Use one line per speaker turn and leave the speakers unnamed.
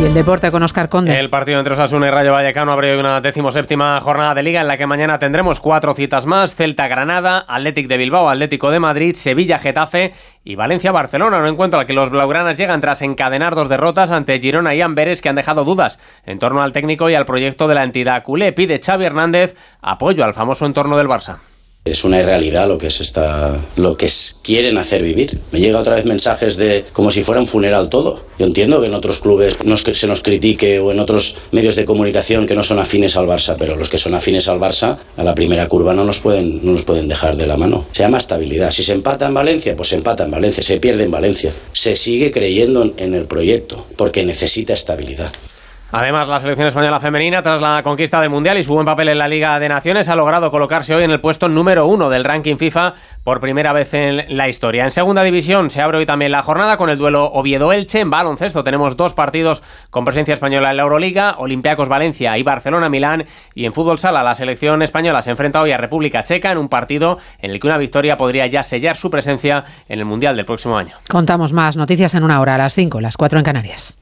Y el deporte con Oscar Conde.
El partido entre Osasuna y Rayo Vallecano abre una decimoséptima jornada de liga en la que mañana tendremos cuatro citas más: Celta Granada, Atlético de Bilbao, Atlético de Madrid, Sevilla Getafe y Valencia Barcelona. Un encuentro al que los blaugranas llegan tras encadenar dos derrotas ante Girona y Amberes que han dejado dudas en torno al técnico y al proyecto de la entidad culé. Pide Xavi Hernández apoyo al famoso entorno del Barça.
Es una irrealidad lo que se está, lo que quieren hacer vivir. Me llega otra vez mensajes de como si fuera un funeral todo. Yo entiendo que en otros clubes se nos critique o en otros medios de comunicación que no son afines al Barça, pero los que son afines al Barça a la primera curva no nos pueden, no nos pueden dejar de la mano. Se llama estabilidad. Si se empata en Valencia, pues se empata en Valencia. Se pierde en Valencia. Se sigue creyendo en el proyecto porque necesita estabilidad.
Además, la selección española femenina, tras la conquista del Mundial y su buen papel en la Liga de Naciones, ha logrado colocarse hoy en el puesto número uno del ranking FIFA por primera vez en la historia. En segunda división se abre hoy también la jornada con el duelo Oviedo-Elche. En baloncesto tenemos dos partidos con presencia española en la Euroliga, Olympiacos Valencia y Barcelona-Milán. Y en fútbol sala, la selección española se enfrenta hoy a República Checa en un partido en el que una victoria podría ya sellar su presencia en el Mundial del próximo año.
Contamos más noticias en una hora, a las 5, las 4 en Canarias.